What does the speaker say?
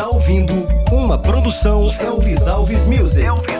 está ouvindo uma produção Elvis Alves Music. Elvis.